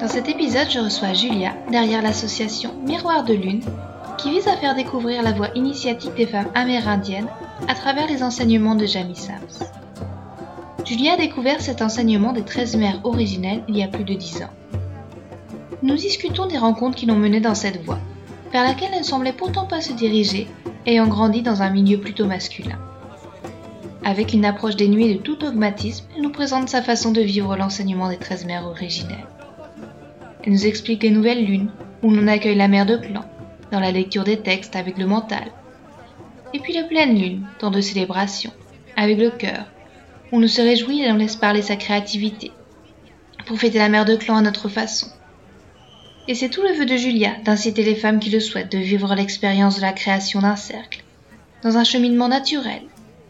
Dans cet épisode, je reçois Julia, derrière l'association Miroir de Lune, qui vise à faire découvrir la voix initiatique des femmes amérindiennes à travers les enseignements de Jamie Sams. Julia a découvert cet enseignement des 13 mères originelles il y a plus de 10 ans. Nous discutons des rencontres qui l'ont menée dans cette voie, vers laquelle elle ne semblait pourtant pas se diriger, ayant grandi dans un milieu plutôt masculin. Avec une approche dénuée de tout dogmatisme, elle nous présente sa façon de vivre l'enseignement des 13 mères originelles. Elle nous explique les nouvelles lunes, où l'on accueille la mère de clan, dans la lecture des textes avec le mental. Et puis les pleines lunes, temps de célébration, avec le cœur, où on se réjouit et on laisse parler sa créativité, pour fêter la mère de clan à notre façon. Et c'est tout le vœu de Julia d'inciter les femmes qui le souhaitent de vivre l'expérience de la création d'un cercle, dans un cheminement naturel,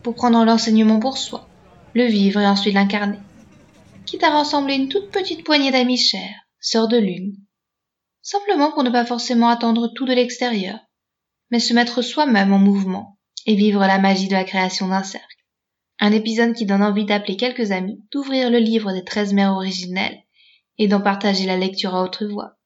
pour prendre l'enseignement pour soi, le vivre et ensuite l'incarner, quitte à rassembler une toute petite poignée d'amis chers, sœur de lune. Simplement pour ne pas forcément attendre tout de l'extérieur, mais se mettre soi-même en mouvement et vivre la magie de la création d'un cercle. Un épisode qui donne envie d'appeler quelques amis, d'ouvrir le livre des treize mères originelles et d'en partager la lecture à haute voix.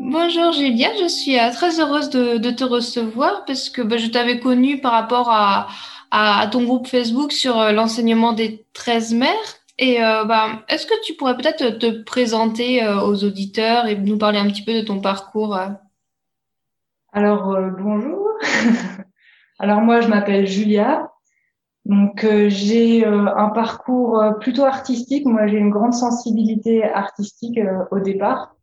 Bonjour Julia, je suis euh, très heureuse de, te recevoir parce que bah, je t'avais connue par rapport à, à, ton groupe Facebook sur euh, l'enseignement des 13 mères et euh, bah, est-ce que tu pourrais peut-être te présenter euh, aux auditeurs et nous parler un petit peu de ton parcours euh? Alors, bonjour. Alors, moi, je m'appelle Julia. Donc, j'ai un parcours plutôt artistique. Moi, j'ai une grande sensibilité artistique au départ.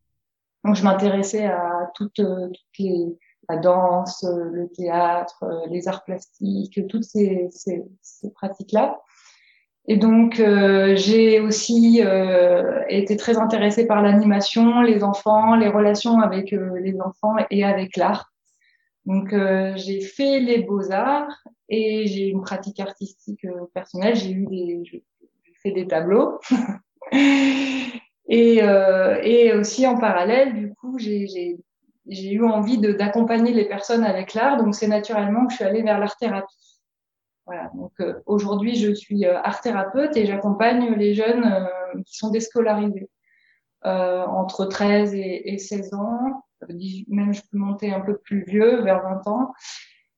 Donc, je m'intéressais à toutes, les, la danse, le théâtre, les arts plastiques, toutes ces pratiques-là. Et donc, euh, j'ai aussi euh, été très intéressée par l'animation, les enfants, les relations avec euh, les enfants et avec l'art. Donc, j'ai fait les beaux-arts et j'ai une pratique artistique personnelle. J'ai fait des tableaux. et, aussi en parallèle, du coup, j'ai, eu envie d'accompagner les personnes avec l'art. Donc, c'est naturellement que je suis allée vers l'art-thérapie. Donc euh, aujourd'hui, je suis euh, art thérapeute et j'accompagne les jeunes euh, qui sont déscolarisés entre 13 et, et 16 ans. Même je peux monter un peu plus vieux, vers 20 ans.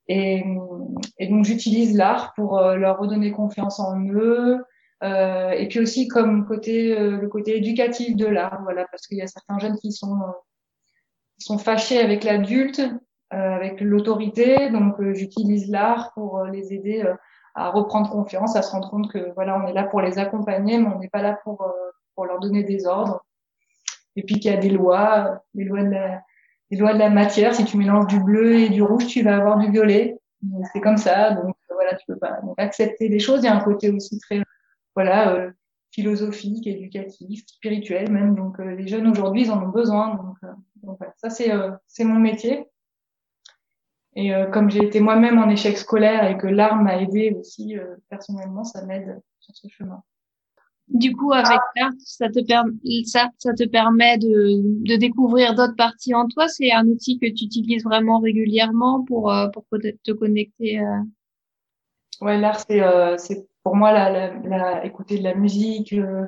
Et, donc j'utilise l'art pour leur redonner confiance en eux. Et puis aussi comme côté le côté éducatif de l'art, voilà, parce qu'il y a certains jeunes qui sont qui sont fâchés avec l'adulte avec l'autorité. Donc, euh, j'utilise l'art pour euh, les aider à reprendre confiance, à se rendre compte que voilà, on est là pour les accompagner, mais on n'est pas là pour pour leur donner des ordres. Et puis qu'il y a des lois, des lois de la, des lois de la matière. Si tu mélanges du bleu et du rouge, tu vas avoir du violet. C'est comme ça. Donc voilà, tu peux pas donc, accepter les choses. Il y a un côté aussi très voilà euh, philosophique, éducatif, spirituel même. Donc les jeunes aujourd'hui, ils en ont besoin. Donc, voilà, ça c'est c'est mon métier. Et euh, comme j'ai été moi-même en échec scolaire et que l'art m'a aidé aussi euh, personnellement, ça m'aide sur ce chemin. Du coup, avec l'art, ça te, permet, ça, ça te permet de, de découvrir d'autres parties en toi? C'est un outil que tu utilises vraiment régulièrement pour, euh, pour te connecter. Ouais, l'art, c'est c'est pour moi la, la, la, écouter de la musique. je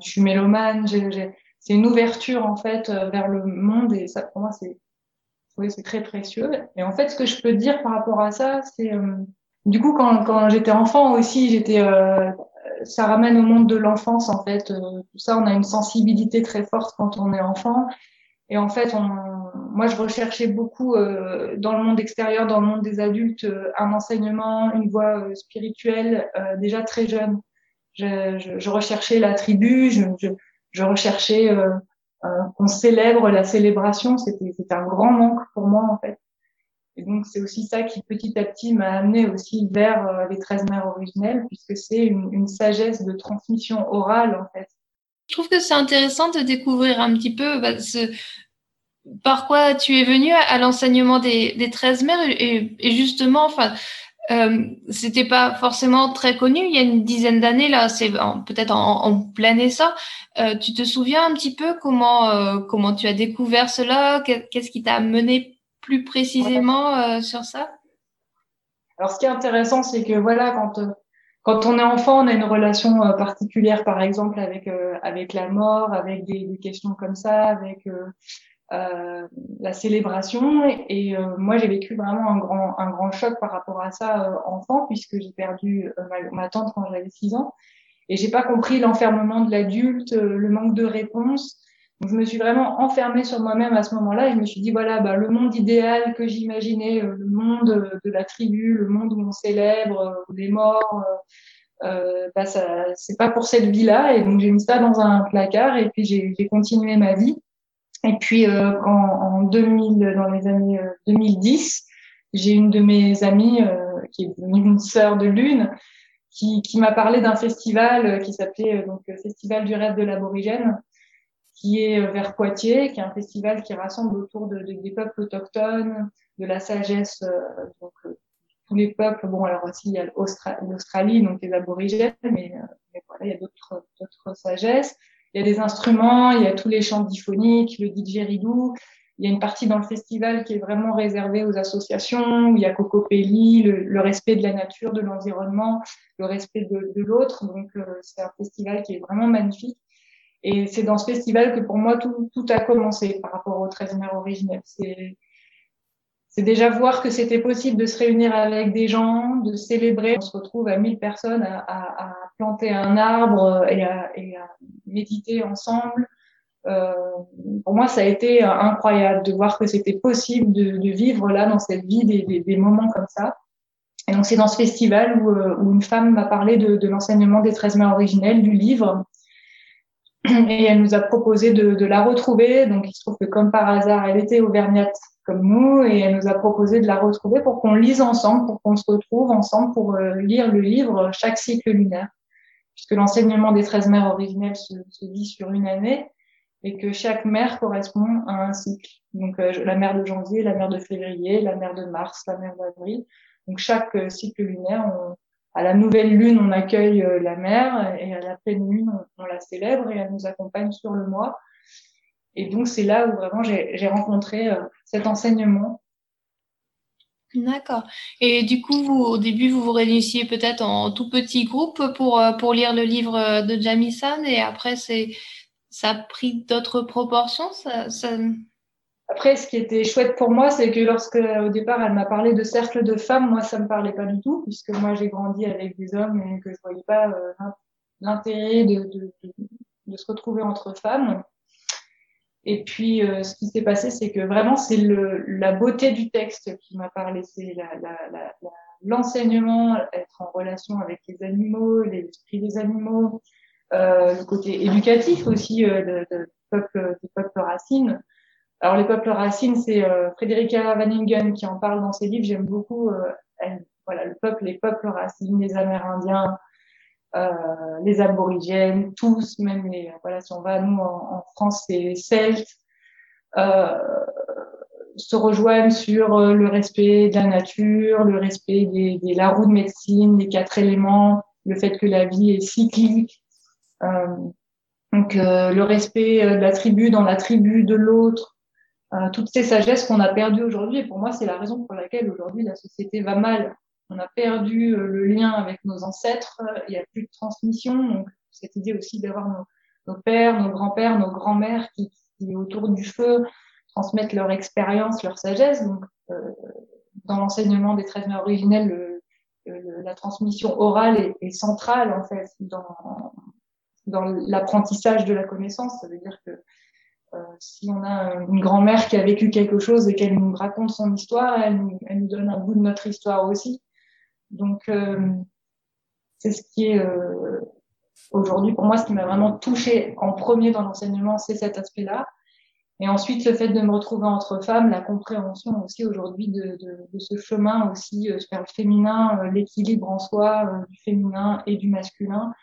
suis mélomane. c'est une ouverture en fait vers le monde et ça pour moi c'est c'est très précieux. Et en fait, ce que je peux dire par rapport à ça, c'est euh, du coup quand, j'étais enfant aussi, j'étais euh, ça ramène au monde de l'enfance en fait. Euh, tout ça, on a une sensibilité très forte quand on est enfant. Et en fait, moi, je recherchais beaucoup dans le monde extérieur, dans le monde des adultes, un enseignement, une voie spirituelle déjà très jeune. Je, recherchais la tribu, je, recherchais qu'on célèbre la célébration, c'était un grand manque pour moi en fait. Et donc c'est aussi ça qui petit à petit m'a amené aussi vers euh, les 13 mères originelles, puisque c'est une, sagesse de transmission orale en fait. Je trouve que c'est intéressant de découvrir un petit peu bah, par quoi tu es venu à, l'enseignement des, des 13 mères et, et justement, enfin, euh, c'était pas forcément très connu il y a une dizaine d'années là c'est peut-être en, plein essor. Euh, tu te souviens un petit peu comment euh, comment tu as découvert cela? Qu'est-ce qui t'a mené plus précisément euh, sur ça? Alors ce qui est intéressant c'est que voilà quand quand on est enfant on a une relation particulière par exemple avec avec la mort avec des, des, questions comme ça avec euh, la célébration. Et, euh, moi, j'ai vécu vraiment un grand, un grand choc par rapport à ça euh, enfant, puisque j'ai perdu ma, tante quand j'avais 6 ans. Et j'ai pas compris l'enfermement de l'adulte, le manque de réponse. Donc, je me suis vraiment enfermée sur moi-même à ce moment-là. Et je me suis dit, voilà, bah, le monde idéal que j'imaginais, le monde de la tribu, le monde où on célèbre les morts, euh, bah, ça, c'est pas pour cette vie-là. Et donc, j'ai mis ça dans un placard et puis j'ai continué ma vie. Et puis euh, en 2000, dans les années 2010, euh, j'ai une de mes amies euh, qui est une sœur de lune, qui, m'a parlé d'un festival qui s'appelait donc Festival du rêve de l'aborigène, qui est vers Poitiers, qui est un festival qui rassemble autour de, des peuples autochtones, de la sagesse, donc tous les peuples. Bon, alors aussi il y a l'Australie, donc les aborigènes, mais, voilà, il y a d'autres sagesses il y a des instruments, il y a tous les chants diphoniques, le didgeridoo. Il y a une partie dans le festival qui est vraiment réservée aux associations, il y a Cocopelli, le, le respect de la nature, de l'environnement, le respect de, l'autre. Donc, euh, c'est un festival qui est vraiment magnifique. Et c'est dans ce festival que pour moi, tout, a commencé par rapport au 13 mères originel. C'est c'est déjà voir que c'était possible de se réunir avec des gens, de célébrer. On se retrouve à 1000 personnes à planter un arbre et à, et à méditer ensemble. Euh, pour moi, ça a été incroyable de voir que c'était possible de, de, vivre là, dans cette vie, des, des, des moments comme ça. Et donc, c'est dans ce festival où, euh, où une femme m'a parlé de, de l'enseignement des 13 mains originelles, du livre. Et elle nous a proposé de, de la retrouver. Donc, il se trouve que comme par hasard, elle était auvergnate comme nous et elle nous a proposé de la retrouver pour qu'on lise ensemble, pour qu'on se retrouve ensemble pour euh, lire le livre chaque cycle lunaire. Puisque l'enseignement des 13 mères originelles se, se dit sur une année et que chaque mère correspond à un cycle. Donc euh, la mère de janvier, la mère de février, la mère de mars, la mère d'avril. Donc chaque euh, cycle lunaire, à la nouvelle lune, on accueille la mère et à la pleine lune, on, on la célèbre et elle nous accompagne sur le mois. Et donc, c'est là où vraiment j'ai rencontré euh, cet enseignement. D'accord. Et du coup, vous, au début, vous vous réunissiez peut-être en tout petit groupe pour, euh, pour lire le livre de Jamison et après, ça a pris d'autres proportions. Après, ce qui était chouette pour moi, c'est que lorsque, au départ, elle m'a parlé de cercle de femmes, moi, ça me parlait pas du tout, puisque moi, j'ai grandi avec des hommes et que je voyais pas euh, l'intérêt de, de, se retrouver entre femmes. Et puis, euh, ce qui s'est passé, c'est que vraiment, c'est la beauté du texte qui m'a parlé. C'est l'enseignement, être en relation avec les animaux, l'esprit des animaux, euh, le côté éducatif aussi euh, de, de, peuple, des peuples racines. Alors, les peuples racines, c'est euh, Frédérica Van qui en parle dans ses livres. J'aime beaucoup. Voilà, le peuple, les peuples racines, les Amérindiens, euh, les aborigènes, tous, même les, voilà, si on va, nous, en, France, c'est Celtes, euh, se rejoignent sur euh, le respect de la nature, le respect des, la roue de médecine, des quatre éléments, le fait que la vie est cyclique. Donc le respect de la tribu dans la tribu de l'autre, toutes ces sagesses qu'on a perdues aujourd'hui. Et pour moi, c'est la raison pour laquelle aujourd'hui la société va mal on a perdu euh, le lien avec nos ancêtres, il n'y a plus de transmission. Donc, cette idée aussi d'avoir nos, pères, nos grands-pères, nos grands-mères qui, autour du feu, transmettent leur expérience, leur sagesse. Donc, euh, dans l'enseignement des 13 mères originelles, le, le, la transmission orale est, centrale, en fait, dans, l'apprentissage de la connaissance. Ça veut dire que euh, si on a une grand-mère qui a vécu quelque chose et qu'elle nous raconte son histoire, elle, nous donne un bout de notre histoire aussi. Donc, euh, c'est ce qui est euh, aujourd'hui pour moi ce qui m'a vraiment touché en premier dans l'enseignement, c'est cet aspect-là. Et ensuite, le fait de me retrouver entre femmes, la compréhension aussi aujourd'hui de, de, de, ce chemin aussi euh, vers le féminin, euh, l'équilibre en soi euh, du féminin et du masculin,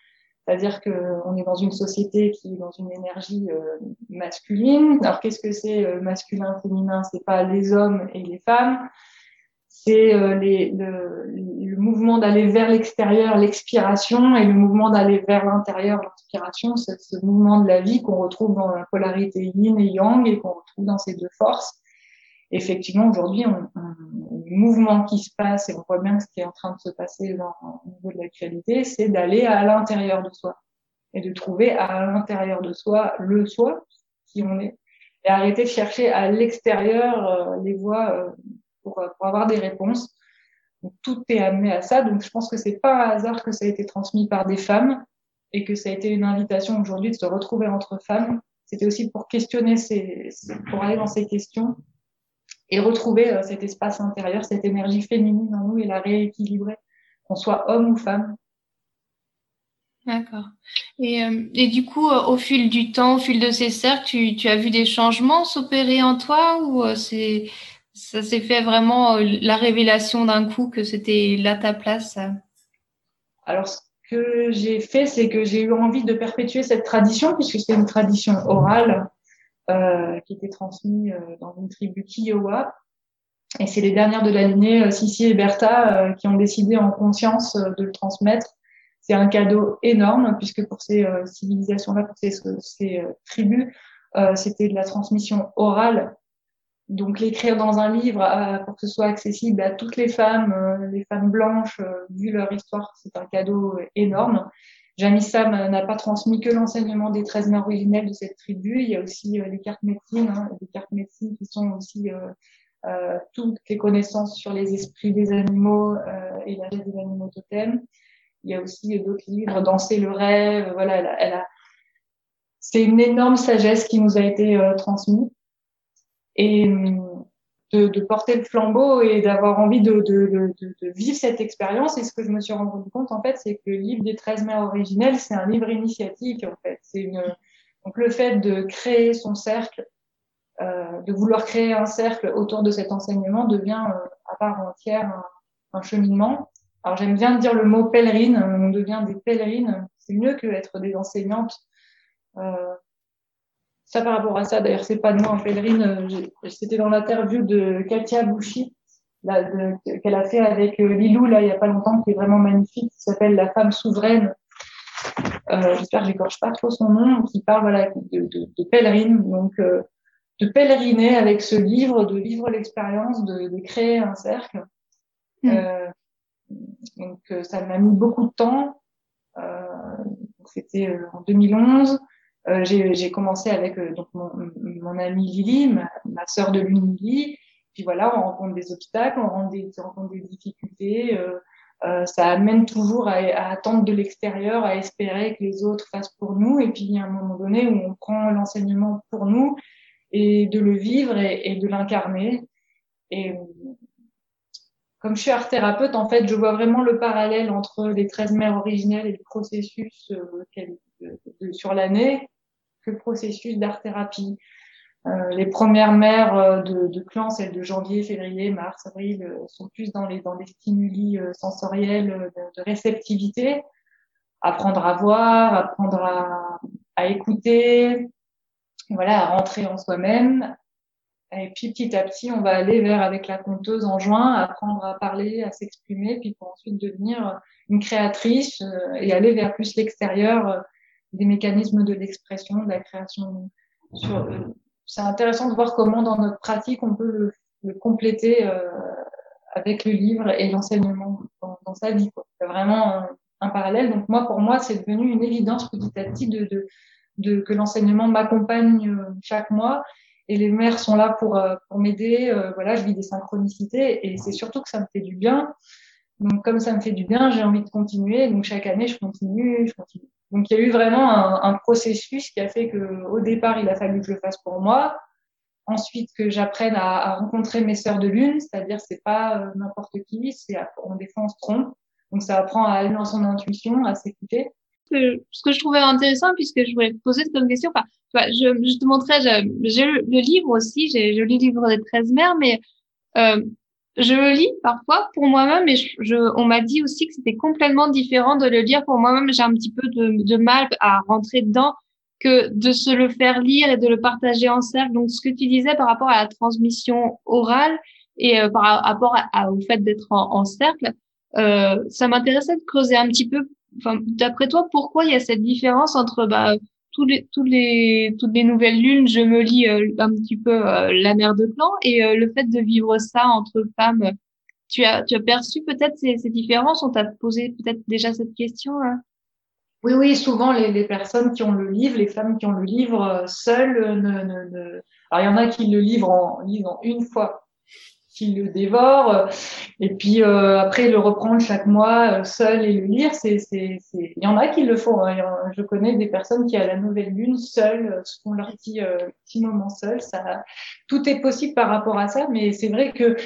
C'est-à-dire qu'on est dans une société qui est dans une énergie euh, masculine. Alors qu'est-ce que c'est euh, masculin, féminin? C'est pas les hommes et les femmes. C'est euh, le, le, mouvement d'aller vers l'extérieur, l'expiration, et le mouvement d'aller vers l'intérieur, l'inspiration. C'est ce mouvement de la vie qu'on retrouve dans la polarité yin et yang et qu'on retrouve dans ces deux forces. Effectivement, aujourd'hui, on, on, mouvement qui se passe, et on voit bien ce qui est en train de se passer dans, au niveau de l'actualité, c'est d'aller à l'intérieur de soi et de trouver à l'intérieur de soi le soi, qui on est, et arrêter de chercher à l'extérieur euh, les voies euh, pour, pour, avoir des réponses. Tout est amené à ça. Donc, je pense que c'est pas un hasard que ça a été transmis par des femmes et que ça a été une invitation aujourd'hui de se retrouver entre femmes. C'était aussi pour questionner ces, pour aller dans ces questions et retrouver euh, cet espace intérieur, cette énergie féminine en nous et la rééquilibrer, qu'on soit homme ou femme. D'accord. Et, euh, et, du coup, euh, au fil du temps, au fil de ces cercles, tu, tu as vu des changements s'opérer en toi ou c'est ça s'est fait vraiment la révélation d'un coup que c'était là ta place Alors, ce que j'ai fait, c'est que j'ai eu envie de perpétuer cette tradition puisque c'est une tradition orale euh, qui était transmis euh, dans une tribu Kiowa. Et c'est les dernières de la lignée, euh, Sissi et Bertha, qui ont décidé en conscience de le transmettre. C'est un cadeau énorme, puisque pour ces civilisations-là, pour ces, ces tribus, c'était de la transmission orale donc l'écrire dans un livre pour que ce soit accessible à toutes les femmes, les femmes blanches, vu leur histoire, c'est un cadeau énorme. Jamissam n'a pas transmis que l'enseignement des 13 mères originelles de cette tribu. Il y a aussi euh, les cartes médecines, hein, les cartes médecines qui sont aussi euh, euh, toutes les connaissances sur les esprits des animaux euh, et la des animaux totems. Il y a aussi d'autres livres, Danser le rêve. Voilà, elle a, elle a... c'est une énorme sagesse qui nous a été transmise. Et hum, de, de, porter le flambeau et d'avoir envie de, de, de, vivre cette expérience. Et ce que je me suis rendu compte, en fait, c'est que le livre des 13 mères originelles, c'est un livre initiatique, en fait. C'est une, donc le fait de créer son cercle, euh, de vouloir créer un cercle autour de cet enseignement devient euh, à part entière un, un cheminement. Alors j'aime bien dire le mot pèlerine, on devient des pèlerines, c'est mieux que être des enseignantes. Euh, ça, par rapport à ça, d'ailleurs, c'est pas nous en pèlerine. Euh, c'était dans l'interview de Katia Bouchi, qu'elle a fait avec euh, Lilou, là, il y a pas longtemps, qui est vraiment magnifique, qui s'appelle La femme souveraine. Euh, J'espère que j'écorche pas trop son nom, qui parle voilà, de, de, de pèlerine, donc euh, de pèleriner avec ce livre, de vivre l'expérience, de, de, créer un cercle. Mmh. Euh, donc ça m'a mis beaucoup de temps. C'était en 2011. Euh, j'ai commencé avec euh, donc mon, mon amie Lily, ma, ma sœur de l'une Lily. Puis voilà, on rencontre des obstacles, on rencontre des, on rencontre des difficultés. Euh, euh, ça amène toujours à, à attendre de l'extérieur, à espérer que les autres fassent pour nous. Et puis il y a un moment donné où on prend l'enseignement pour nous et de le vivre et, et de l'incarner. Et comme je suis art thérapeute, en fait, je vois vraiment le parallèle entre les 13 mères originelles et le processus euh, sur l'année que processus d'art-thérapie. Euh, les premières mères euh, de, de clan, celles de janvier, février, mars, avril, euh, sont plus dans les, les stimuli sensoriels de, de, réceptivité. Apprendre à voir, apprendre à, à écouter, voilà, à rentrer en soi-même. Et puis petit à petit, on va aller vers, avec la conteuse en juin, apprendre à parler, à s'exprimer, puis pour ensuite devenir une créatrice et aller vers plus l'extérieur des mécanismes de l'expression, de la création. Euh, c'est intéressant de voir comment dans notre pratique on peut le, compléter euh, avec le livre et l'enseignement dans, sa vie. C'est vraiment un, parallèle. Donc moi, pour moi, c'est devenu une évidence petit à petit de, que l'enseignement m'accompagne euh, chaque mois. Et les mères sont là pour, pour m'aider. voilà, je vis des synchronicités et c'est surtout que ça me fait du bien. Donc comme ça me fait du bien, j'ai envie de continuer. Donc chaque année, je continue, je continue. Donc il y a eu vraiment un, processus qui a fait que au départ il a fallu que je le fasse pour moi, ensuite que j'apprenne à, rencontrer mes sœurs de lune, c'est-à-dire c'est pas euh, n'importe qui, on fois on se trompe, donc ça apprend à aller dans son intuition, à s'écouter. Ce que je trouvais intéressant, puisque je voulais te poser cette question, enfin, je, te montrais, j'ai le livre aussi, j'ai lu le livre des 13 mères, mais euh, je le lis parfois pour moi-même, mais je, on m'a dit aussi que c'était complètement différent de le lire pour moi-même. J'ai un petit peu de, de, mal à rentrer dedans que de se le faire lire et de le partager en cercle. Donc, ce que tu disais par rapport à la transmission orale et euh, par rapport au fait d'être en, en, cercle, euh, ça m'intéressait de creuser un petit peu. Enfin, d'après toi, pourquoi il y a cette différence entre bah, tous les, tous les, toutes les nouvelles lunes, je me lis euh, un petit peu euh, la mère de clan. Et euh, le fait de vivre ça entre femmes, tu as, tu as perçu peut-être ces, ces différences? On t'a posé peut-être déjà cette question hein? Oui, oui, souvent les, les, personnes qui ont le livre, les femmes qui ont le livre seules, ne, ne, ne... alors il y en a qui le livrent en lisant une fois qui le dévore et puis euh, après le reprendre chaque mois euh, seul et le lire c'est c'est il y en a qui le font hein. je connais des personnes qui à la nouvelle lune seules euh, font leur petit petit moment seul ça tout est possible par rapport à ça mais c'est vrai que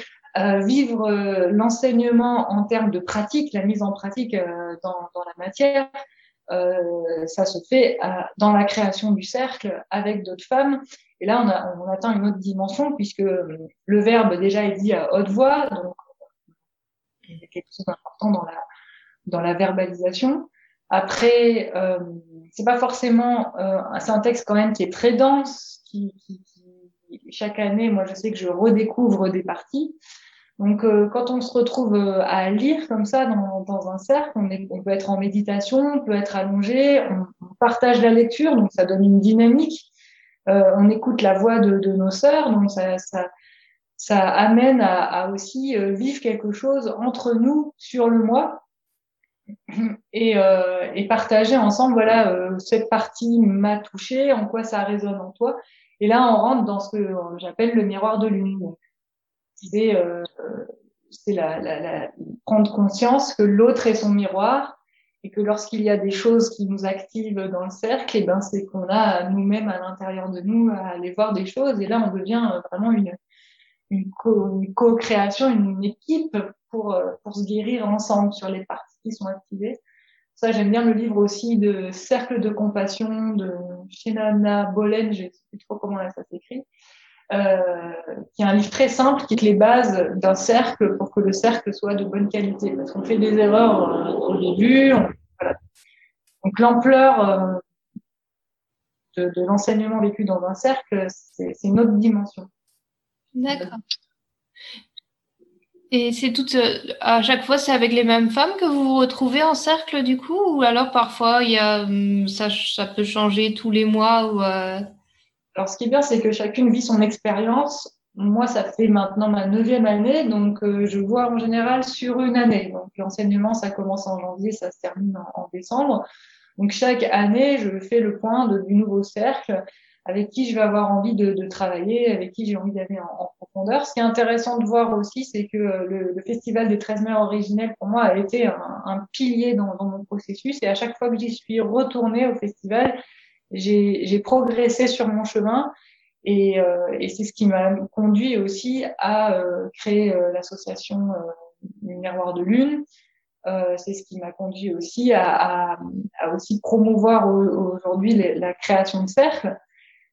vivre l'enseignement en termes de pratique la mise en pratique dans la matière ça se fait dans la création du cercle avec d'autres femmes. Et là, on, atteint une autre dimension puisque le verbe déjà est dit à haute voix, donc a quelque chose d'important dans la, verbalisation. Après, euh, c'est pas forcément, euh, c'est un texte quand même qui est très dense, qui, chaque année, moi je sais que je redécouvre des parties. Donc, euh, quand on se retrouve euh, à lire comme ça dans, un cercle, on, peut être en méditation, on peut être allongé, on, on, partage la lecture, donc ça donne une dynamique. Euh, on écoute la voix de, nos sœurs, donc ça, amène à, aussi euh, vivre quelque chose entre nous sur le moi et, et partager ensemble. Voilà, cette partie m'a touché, en quoi ça résonne en toi. Et là, on rentre dans ce que j'appelle le miroir de l'univers c'est euh, la, prendre conscience que l'autre est son miroir et que lorsqu'il y a des choses qui nous activent dans le cercle, et eh ben c'est qu'on a nous-mêmes à l'intérieur de nous à aller voir des choses et là on devient vraiment une une, co, une co-création, une, équipe pour pour se guérir ensemble sur les parties qui sont activées. Ça j'aime bien le livre aussi de Cercle de compassion de Shinana Bolen, je sais plus trop comment là ça s'écrit euh, qui est un livre très simple qui est les bases d'un cercle pour que le cercle soit de bonne qualité. Parce qu'on fait des erreurs euh, au début. On, voilà. Donc l'ampleur euh, de, de l'enseignement vécu dans un cercle, c'est une autre dimension. D'accord. Et c'est tout à chaque fois c'est avec les mêmes femmes que vous vous retrouvez en cercle du coup ou alors parfois il y a hum, ça ça peut changer tous les mois ou euh... Alors, ce qui est bien, c'est que chacune vit son expérience. Moi, ça fait maintenant ma neuvième année, donc euh, je vois en général sur une année. Donc, l'enseignement, ça commence en janvier, ça se termine en, décembre. Donc, chaque année, je fais le point de, du nouveau cercle avec qui je vais avoir envie de, de travailler, avec qui j'ai envie d'aller en, profondeur. Ce qui est intéressant de voir aussi, c'est que le, le, Festival des 13 mères originelles, pour moi, a été un, un pilier dans, dans, mon processus. Et à chaque fois que j'y suis retournée au festival, j'ai progressé sur mon chemin et, euh, et c'est ce qui m'a conduit aussi à euh, créer euh, l'association euh, Miroir de Lune. Euh, c'est ce qui m'a conduit aussi à, à, à aussi promouvoir aujourd'hui la création de cercles.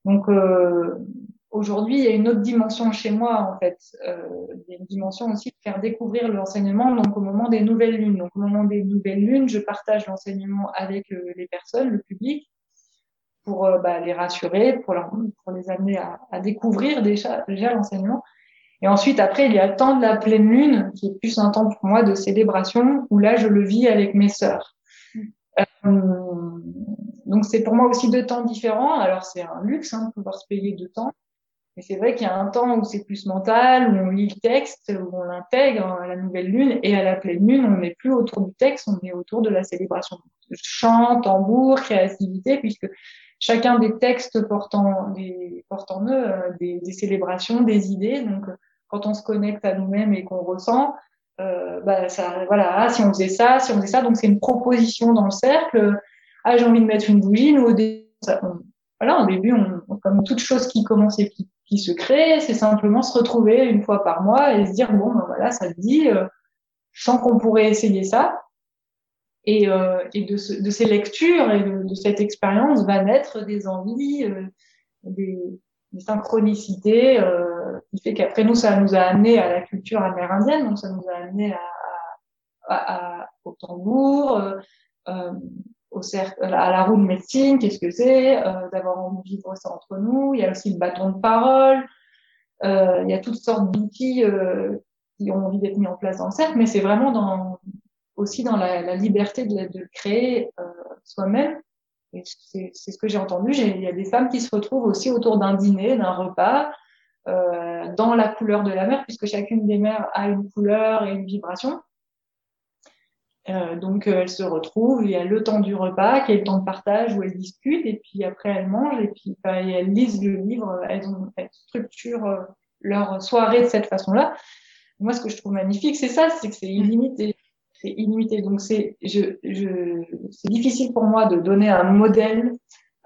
Donc euh, aujourd'hui, il y a une autre dimension chez moi en fait. il y a une dimension aussi de faire découvrir l'enseignement. Donc au moment des nouvelles lunes, donc au moment des nouvelles lunes, je partage l'enseignement avec les personnes, le public pour euh, bah, les rassurer, pour, leur, pour les amener à, à découvrir déjà, déjà l'enseignement. Et ensuite, après, il y a le temps de la pleine lune, qui est plus un temps pour moi de célébration, où là, je le vis avec mes sœurs. Mm. Euh, donc, c'est pour moi aussi deux temps différents. Alors, c'est un luxe hein, de pouvoir se payer deux temps. Mais c'est vrai qu'il y a un temps où c'est plus mental, où on lit le texte, où on l'intègre à la nouvelle lune, et à la pleine lune, on n'est plus autour du texte, on est autour de la célébration. Chant, tambour, créativité, puisque chacun des textes portant des, porte en eux euh, des, des, célébrations, des idées. Donc, quand on se connecte à nous-mêmes et qu'on ressent, euh, bah, ça, voilà, ah, si on faisait ça, si on faisait ça, donc c'est une proposition dans le cercle. Ah, j'ai envie de mettre une bougie. Nous, au début, on, voilà, au début, on, comme toute chose qui commence et qui, se crée, c'est simplement se retrouver une fois par mois et se dire bon, ben voilà, ça te dit, euh, je qu'on pourrait essayer ça. Et, euh, et de, ce, de, ces lectures et de, de, cette expérience va naître des envies, euh, des, une synchronicité euh, qui fait qu'après nous, ça nous a amené à la culture amérindienne, donc ça nous a amené à, à, à, au tambour, euh, euh au cercle, à la roue de médecine, qu'est-ce que c'est, euh, d'avoir envie de vivre ça entre nous. Il y a aussi le bâton de parole. Il y a toutes sortes d'outils qui ont envie d'être mis en place dans le cercle, mais c'est vraiment dans, aussi dans la, liberté de, créer euh, soi-même. C'est ce que j'ai entendu. Il y a des femmes qui se retrouvent aussi autour d'un dîner, d'un repas, euh, dans la couleur de la mer, puisque chacune des mers a une couleur et une vibration. Euh, donc elles se retrouvent, il y a le temps du repas, qui est le temps de partage où elles discutent, et puis après elles mangent, et puis elles lisent le livre, elles, elles structurent leur soirée de cette façon-là. Moi, ce que je trouve magnifique, c'est ça, c'est que c'est illimité. C'est illimité. Donc c'est, je, je, c'est difficile pour moi de donner un modèle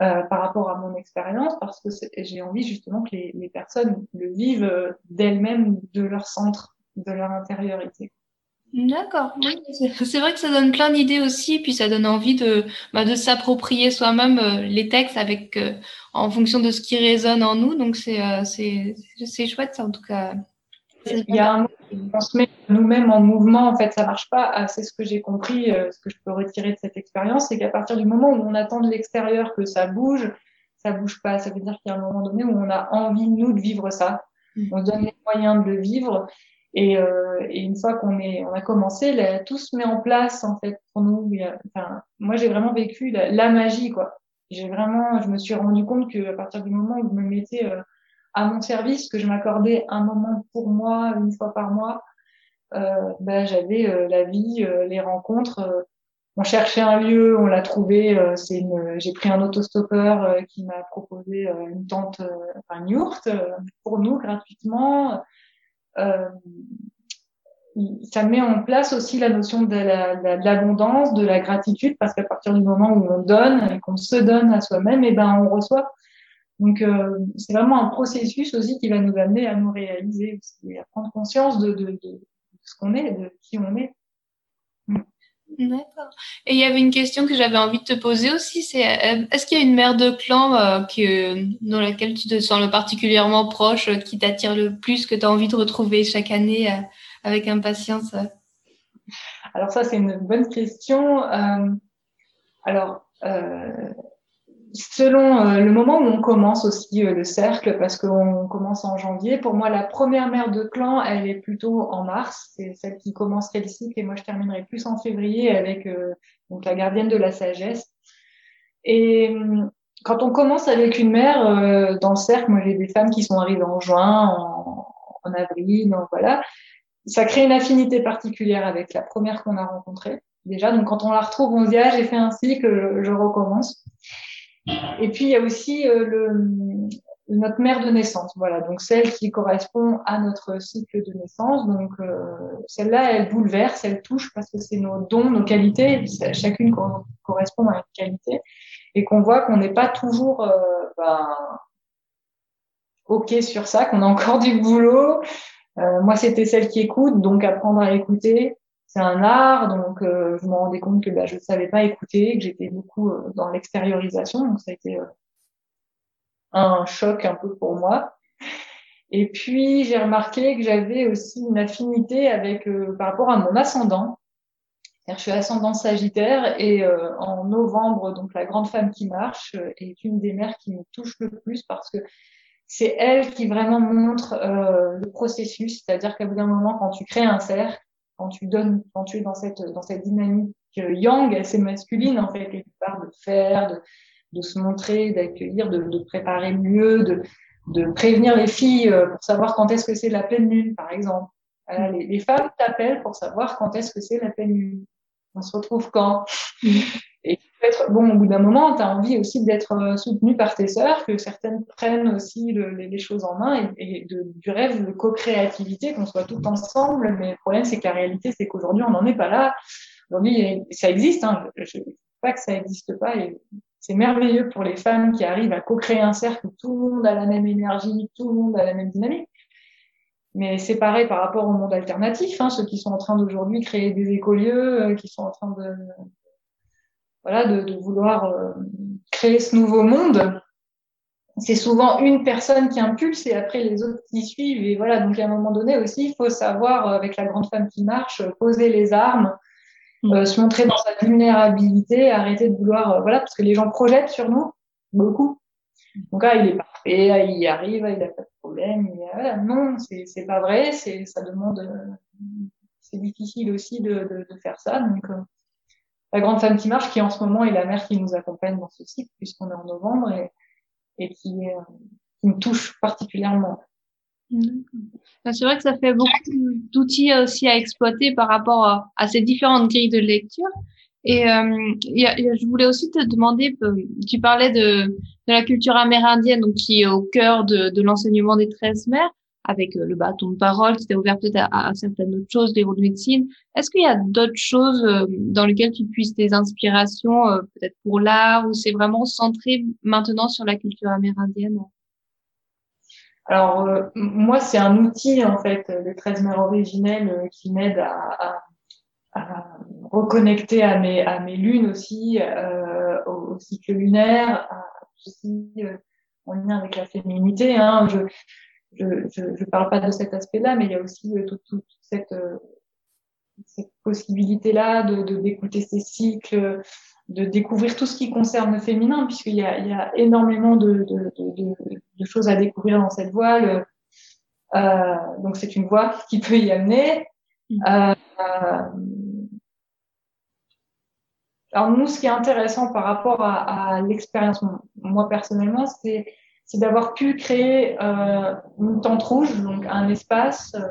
euh, par rapport à mon expérience parce que j'ai envie justement que les, les personnes le vivent d'elles-mêmes, de leur centre, de leur intériorité. D'accord. c'est vrai que ça donne plein d'idées aussi, puis ça donne envie de, bah, de s'approprier soi-même euh, les textes avec, euh, en fonction de ce qui résonne en nous. Donc c'est, euh, c'est, c'est chouette, ça, en tout cas. Il y a un on se met nous-mêmes en mouvement, en fait, ça marche pas. Ah, c'est ce que j'ai compris, ce que je peux retirer de cette expérience, c'est qu'à partir du moment où on attend de l'extérieur que ça bouge, ça bouge pas. Ça veut dire qu'il y a un moment donné où on a envie, nous, de vivre ça. Mmh. On donne les moyens de le vivre. Et, euh, et, une fois qu'on est, on a commencé, là, tout se met en place en fait pour nous. Enfin, moi, j'ai vraiment vécu la, la magie, quoi. J'ai vraiment, je me suis rendu compte que à partir du moment où je me mettais euh, à mon service, que je m'accordais un moment pour moi une fois par mois, euh, ben, j'avais euh, la vie, euh, les rencontres. on cherchait un lieu, on l'a trouvé. c'est une, j'ai pris un autostoppeur qui m'a proposé une tente, une yourte pour nous gratuitement. Ça met en place aussi la notion de l'abondance, de, la gratitude, parce qu'à partir du moment où on donne et qu'on se donne à soi-même, et eh ben on reçoit. Donc euh, c'est vraiment un processus aussi qui va nous amener à nous réaliser, à prendre conscience de, de, de ce qu'on est, de qui on est. D'accord. Et il y avait une question que j'avais envie de te poser aussi, c'est euh, est-ce qu'il y a une mère de clan euh, que, dans laquelle tu te sens le particulièrement proche, euh, qui t'attire le plus, que tu as envie de retrouver chaque année avec impatience Alors ça, c'est une bonne question. alors, selon euh, le moment où on commence aussi euh, le cercle, parce qu'on commence en janvier, pour moi, la première mère de clan, elle est plutôt en mars. C'est celle qui commencerait le cycle et moi, je terminerai plus en février avec euh, donc la gardienne de la sagesse. Et hum, quand on commence avec une mère dans le cercle, moi, j'ai des femmes qui sont arrivées en juin, en avril, donc voilà. Ça crée une affinité particulière avec la première qu'on a rencontrée. Déjà, donc quand on la retrouve, on se dit, ah, j'ai fait un cycle, je recommence. Et puis il y a aussi euh, le, notre mère de naissance, voilà, donc celle qui correspond à notre cycle de naissance. Donc euh, celle-là, elle bouleverse, elle touche parce que c'est nos dons, nos qualités. Chacune correspond à une qualité et qu'on voit qu'on n'est pas toujours euh, ben, ok sur ça, qu'on a encore du boulot. moi, c'était celle qui écoute, donc apprendre à écouter c'est un art, donc euh, je me rendais compte que bah, je ne savais pas écouter, que j'étais beaucoup euh, dans l'extériorisation, donc ça a été euh, un choc un peu pour moi. Et puis j'ai remarqué que j'avais aussi une affinité avec par rapport à mon ascendant. Je suis ascendant Sagittaire et en novembre, donc la grande femme qui marche est une des mères qui me touche le plus parce que c'est elle qui vraiment montre le processus, c'est-à-dire qu'à bout d'un moment, quand tu crées un cercle, quand tu donnes, quand tu es dans cette, dans cette dynamique yang, assez masculine, en fait, quelque part, de faire, de, se montrer, d'accueillir, de, de, préparer mieux, de, de prévenir les filles euh, pour savoir quand est-ce que c'est la pleine lune, par exemple. les, les, femmes t'appellent pour savoir quand est-ce que c'est la pleine lune. On se retrouve quand? Et être, bon, au bout d'un moment, tu as envie aussi d'être euh, soutenu par tes sœurs, que certaines prennent aussi le, les, choses en main et, du rêve de co-créativité, qu'on soit tout ensemble. Mais le problème, c'est que la réalité, c'est qu'aujourd'hui, on n'en est pas là. Aujourd'hui, ça existe. Hein. Je ne dis pas que ça n'existe pas. C'est merveilleux pour les femmes qui arrivent à co-créer un cercle où tout le monde a la même énergie, tout le monde a la même dynamique. Mais c'est pareil par rapport au monde alternatif, hein, ceux qui sont en train d'aujourd'hui créer des écolieux, euh, qui sont en train de, voilà, de, de vouloir euh, créer ce nouveau monde. c'est souvent une personne qui impulse et après les autres qui suivent. Et voilà, donc à un moment donné aussi, il faut savoir, euh, avec la grande femme qui marche, euh, poser les armes, mm. euh, se montrer dans sa vulnérabilité, arrêter de vouloir, voilà, parce que les gens projettent sur nous beaucoup. Donc là, il est parfait, il y arrive, il n'a pas de problème. voilà, non, c'est pas vrai, c'est ça demande, c'est difficile aussi de, de, de, faire ça. Donc la grande femme qui marche, qui en ce moment est la mère qui nous accompagne dans ce cycle, puisqu'on est en novembre et et qui, me touche particulièrement. C'est vrai que ça fait beaucoup d'outils aussi à exploiter par rapport à, ces différentes grilles de lecture. Et euh, je voulais aussi te demander, euh, tu parlais de, la culture amérindienne, donc qui est au cœur de, de l'enseignement des 13 mères avec euh, le bâton de parole, qui t'est ouvert peut-être à, certaines autres choses, des de médecine. Est-ce qu'il y a d'autres choses euh, dans lesquelles tu puisses tes inspirations, euh, peut-être pour l'art, ou c'est vraiment centré maintenant sur la culture amérindienne? Alors, moi, c'est un outil, en fait, le 13 mères originelles qui m'aide à, reconnecter à mes, lunes aussi, au, cycle lunaire, aussi en lien avec la féminité. Hein. Je ne parle pas de cet aspect-là, mais il y a aussi euh, toute, toute cette, euh, cette possibilité-là de d'écouter ces cycles, de découvrir tout ce qui concerne le féminin, puisqu'il y a, il y a énormément de, de, de, de, choses à découvrir dans cette voile. Euh, donc c'est une voie qui peut y amener. Mm. Euh, alors nous, ce qui est intéressant par rapport à, à l'expérience, moi personnellement, c'est c'est d'avoir pu créer euh, une tente rouge, donc un espace. Euh,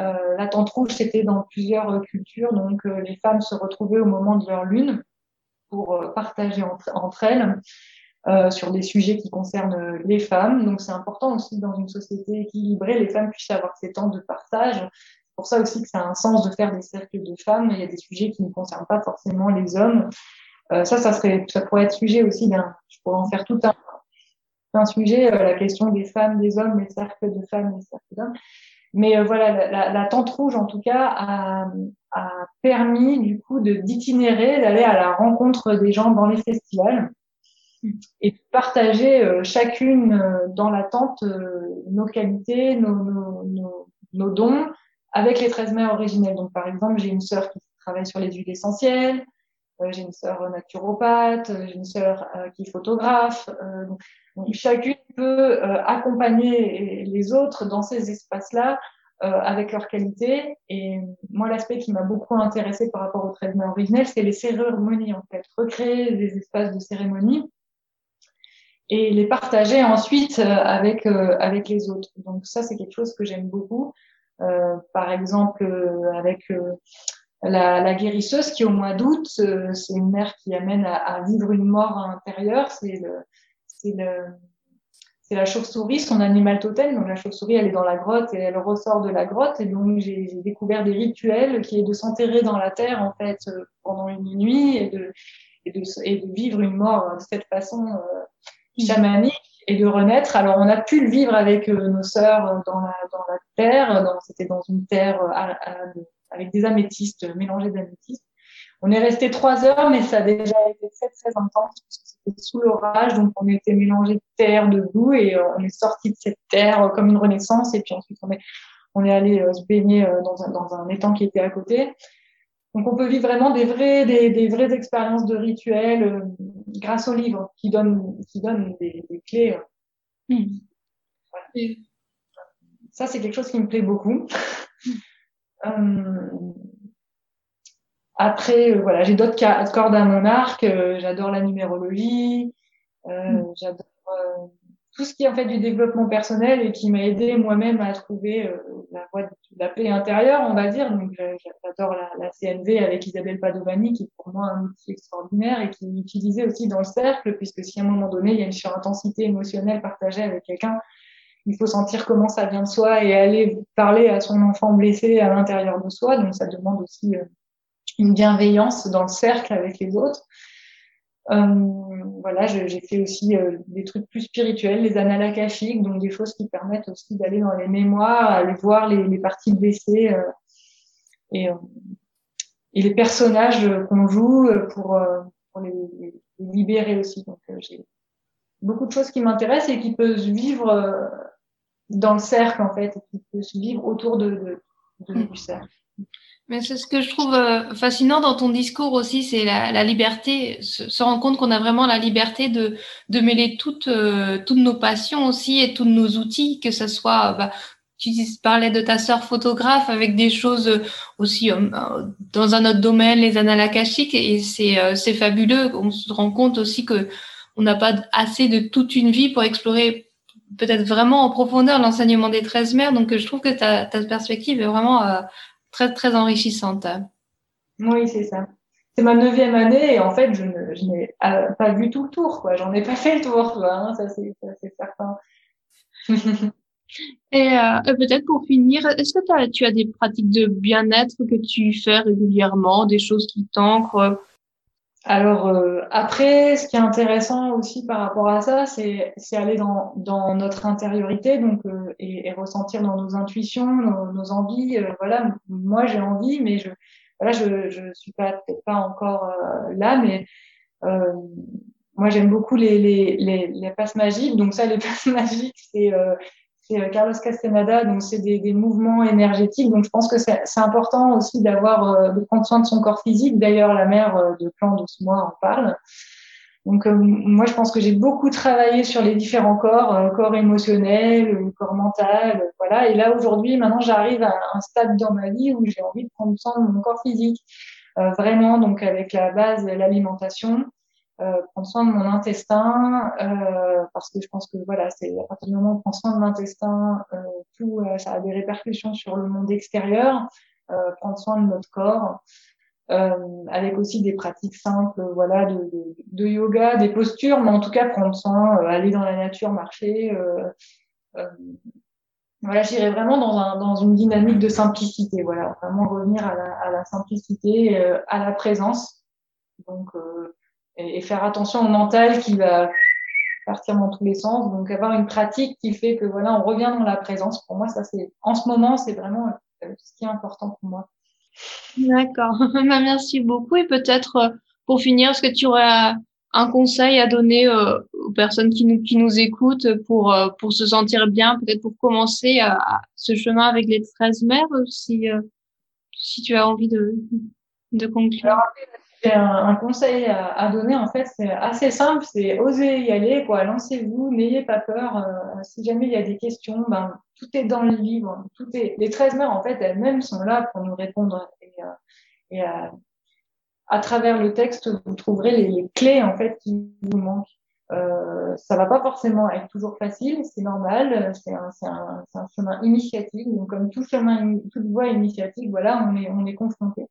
euh, la tente rouge, c'était dans plusieurs cultures, donc les femmes se retrouvaient au moment de leur lune pour partager entre, entre elles sur des sujets qui concernent les femmes. Donc c'est important aussi dans une société équilibrée, les femmes puissent avoir ces temps de partage. C'est pour ça aussi que ça a un sens de faire des cercles de femmes. Il y a des sujets qui ne concernent pas forcément les hommes. ça, ça serait, ça pourrait être sujet aussi d'un, je pourrais en faire tout un, un sujet, euh, la question des femmes, des hommes, les cercles de femmes, les cercles d'hommes. Mais euh, voilà, la, tente rouge, en tout cas, a, a permis du coup de d'itinérer, d'aller à la rencontre des gens dans les festivals et de partager euh, chacune dans la tente nos qualités, nos, nos, nos, nos, dons avec les 13 mères originelles. Donc, par exemple, j'ai une sœur qui travaille sur les huiles essentielles, j'ai une sœur naturopathe, j'ai une sœur qui est photographe. Donc, chacune peut euh, accompagner les autres dans ces espaces-là euh, avec leur qualité. Et moi, l'aspect qui m'a beaucoup intéressé par rapport au traitement originel, c'est les cérémonies, en fait. Recréer des espaces de cérémonie et les partager ensuite euh, avec, avec les autres. Donc ça, c'est quelque chose que j'aime beaucoup. par exemple, avec la, la, guérisseuse qui, au mois d'août, c'est une mère qui amène à, à, vivre une mort intérieure. C'est le c'est la chauve-souris, son animal totem. Donc la chauve-souris, elle est dans la grotte et elle ressort de la grotte. Et donc j'ai découvert des rituels qui est de s'enterrer dans la terre en fait euh, pendant une nuit et de, et de, et de vivre une mort de cette façon euh, chamanique et de renaître. Alors on a pu le vivre avec euh, nos sœurs dans la, dans la terre. C'était dans une terre avec des améthystes mélangés d'améthystes. On est resté trois heures, mais ça a déjà été très très intense sous l'orage, donc on était mélangé de terre, de boue, et euh, on est sorti de cette terre euh, comme une renaissance, et puis ensuite on est, on est allé euh, se baigner dans un, dans un étang qui était à côté. Donc on peut vivre vraiment des vraies, des, des vraies expériences de rituels grâce au livre qui donne, qui donne des, des clés. Hmm. Ça, c'est quelque chose qui me plaît beaucoup. Hmm. Après, euh, voilà, j'ai d'autres cordes à mon arc. Euh, j'adore la numérologie. Euh, mm. J'adore tout ce qui est en fait du développement personnel et qui m'a aidé moi-même à trouver la voie de la paix intérieure, on va dire. Donc, j'adore la, la, CNV avec Isabelle Padovani, qui est pour moi un outil extraordinaire et qui utilisait aussi dans le cercle, puisque si à un moment donné, il y a une surintensité émotionnelle partagée avec quelqu'un, il faut sentir comment ça vient de soi et aller parler à son enfant blessé à l'intérieur de soi. Donc, ça demande aussi une bienveillance dans le cercle avec les autres. Euh, voilà, j'ai fait aussi euh, des trucs plus spirituels, les annales donc des choses qui permettent aussi d'aller dans les mémoires, aller voir les, les parties blessées euh, et, euh, et, les personnages qu'on joue pour, pour les, les, libérer aussi. Donc j'ai beaucoup de choses qui m'intéressent et qui peuvent vivre euh, dans le cercle en fait, qui peuvent vivre autour de, de, mm. du cercle. Mais c'est ce que je trouve euh, fascinant dans ton discours aussi, c'est la, la, liberté, se, rendre compte qu'on a vraiment la liberté de, de mêler toutes, euh, toutes nos passions aussi et tous nos outils, que ce soit, bah, tu parlais de ta sœur photographe avec des choses aussi euh, dans un autre domaine, les annales akashiques, et c'est, c'est fabuleux. On se rend compte aussi que on n'a pas assez de toute une vie pour explorer peut-être vraiment en profondeur l'enseignement des 13 mères. Donc, je trouve que ta, ta perspective est vraiment très, très enrichissante. Oui, c'est ça. C'est ma neuvième année et en fait, je, n'ai euh, pas vu tout le tour, quoi. J'en ai pas fait le tour, hein, ça c'est certain. et euh, peut-être pour finir, est-ce que tu as des pratiques de bien-être que tu fais régulièrement, des choses qui t'ancrent alors euh, après, ce qui est intéressant aussi par rapport à ça, c'est aller dans, notre intériorité, donc euh, et, ressentir dans nos intuitions, nos, envies. Euh, voilà, moi j'ai envie, mais je voilà, je suis pas pas encore là, mais moi j'aime beaucoup les, les les les passes magiques. Donc ça, les passes magiques, c'est c'est euh, Carlos Castaneda, donc c'est des, des, mouvements énergétiques. Donc je pense que c'est important aussi d'avoir euh, de prendre soin de son corps physique. D'ailleurs, la mère euh, de Plan moi en parle. Donc moi, je pense que j'ai beaucoup travaillé sur les différents corps, corps émotionnel, corps mental, voilà. Et là aujourd'hui, maintenant, j'arrive à un stade dans ma vie où j'ai envie de prendre soin de mon corps physique, vraiment. Donc avec la base, l'alimentation, euh, prendre soin de mon intestin euh, parce que je pense que voilà c'est à partir du moment où on prend soin de l'intestin euh, tout euh, ça a des répercussions sur le monde extérieur euh, prendre soin de notre corps avec aussi des pratiques simples voilà de, de, de, yoga des postures mais en tout cas prendre soin aller dans la nature marcher voilà j'irai vraiment dans, un, dans une dynamique de simplicité voilà vraiment revenir à la, à la simplicité à la présence. Donc et, faire attention au mental qui va partir dans tous les sens. Donc avoir une pratique qui fait que voilà, on revient dans la présence. Pour moi, ça c'est en ce moment, c'est vraiment euh, ce qui est important pour moi. D'accord. Bah, merci beaucoup. Et peut-être euh, pour finir, est-ce que tu aurais un conseil à donner euh, aux personnes qui nous, qui nous écoutent pour, pour se sentir bien, peut-être pour commencer à, ce chemin avec les 13 mères, si, si tu as envie de, de conclure? Un, un, conseil à, donner, en fait, c'est assez simple, c'est oser y aller, quoi. Lancez-vous, n'ayez pas peur. Euh, si jamais il y a des questions, ben, tout est dans le livre. Tout est, les 13 mères, en fait, elles-mêmes sont là pour nous répondre. Et, euh, euh, à travers le texte, vous trouverez les, clés, en fait, qui vous manquent. Euh, ça va pas forcément être toujours facile, c'est normal, c'est un, chemin initiatique. Donc, comme tout chemin, toute voie initiatique, voilà, on est confronté.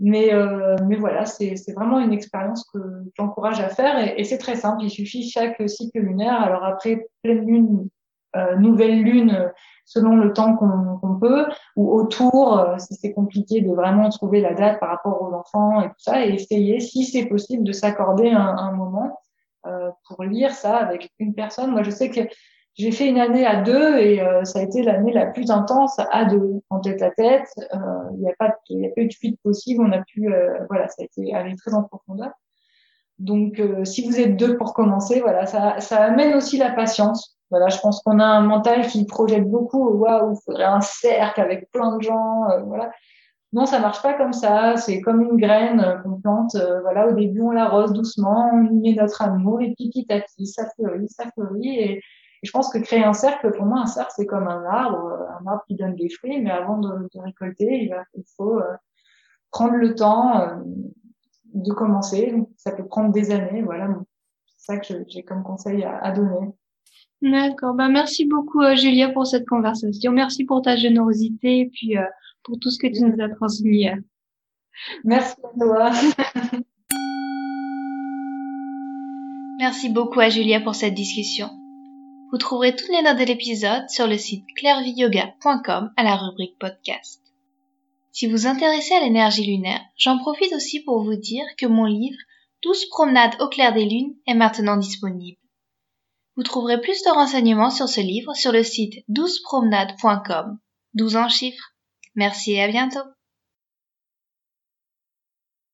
Mais, euh, mais voilà, c'est vraiment une expérience que j'encourage à faire et, et c'est très simple. Il suffit chaque cycle lunaire. Alors après pleine lune, euh, nouvelle lune, selon le temps qu'on peut, ou autour, euh, si c'est compliqué de vraiment trouver la date par rapport aux enfants et tout ça, et essayer, si c'est possible, de s'accorder un, un, moment euh, pour lire ça avec une personne. Moi, je sais que j'ai fait une année à deux et euh, ça a été l'année la plus intense à deux, en tête à tête. Euh, il n'y a pas, il a pas eu de fuite possible. On a pu, euh, voilà, ça a été aller très en profondeur. Donc, si vous êtes deux pour commencer, voilà, ça, ça amène aussi la patience. Voilà, je pense qu'on a un mental qui projette beaucoup. Waouh, il faudrait un cercle avec plein de gens. voilà. Non, ça marche pas comme ça. C'est comme une graine qu'on plante. voilà, au début on l'arrose doucement, on y met notre amour et puis petit à petit ça fleurit, ça fleurit et je pense que créer un cercle, pour moi, un cercle, c'est comme un arbre, euh, un arbre qui donne des fruits, mais avant de, de récolter, il, va, il faut euh, prendre le temps euh, de commencer. Ça peut prendre des années, voilà. C'est ça que j'ai comme conseil à, à donner. D'accord. Ben, merci beaucoup, Julia, pour cette conversation. Merci pour ta générosité et puis pour tout ce que tu nous as transmis. Merci à toi. merci beaucoup à Julia pour cette discussion. Vous trouverez toutes les notes de l'épisode sur le site clairviyoga.com à la rubrique podcast. Si vous intéressez à l'énergie lunaire, j'en profite aussi pour vous dire que mon livre 12 promenades au clair des lunes est maintenant disponible. Vous trouverez plus de renseignements sur ce livre sur le site 12promenades.com. 12 en chiffres. Merci et à bientôt.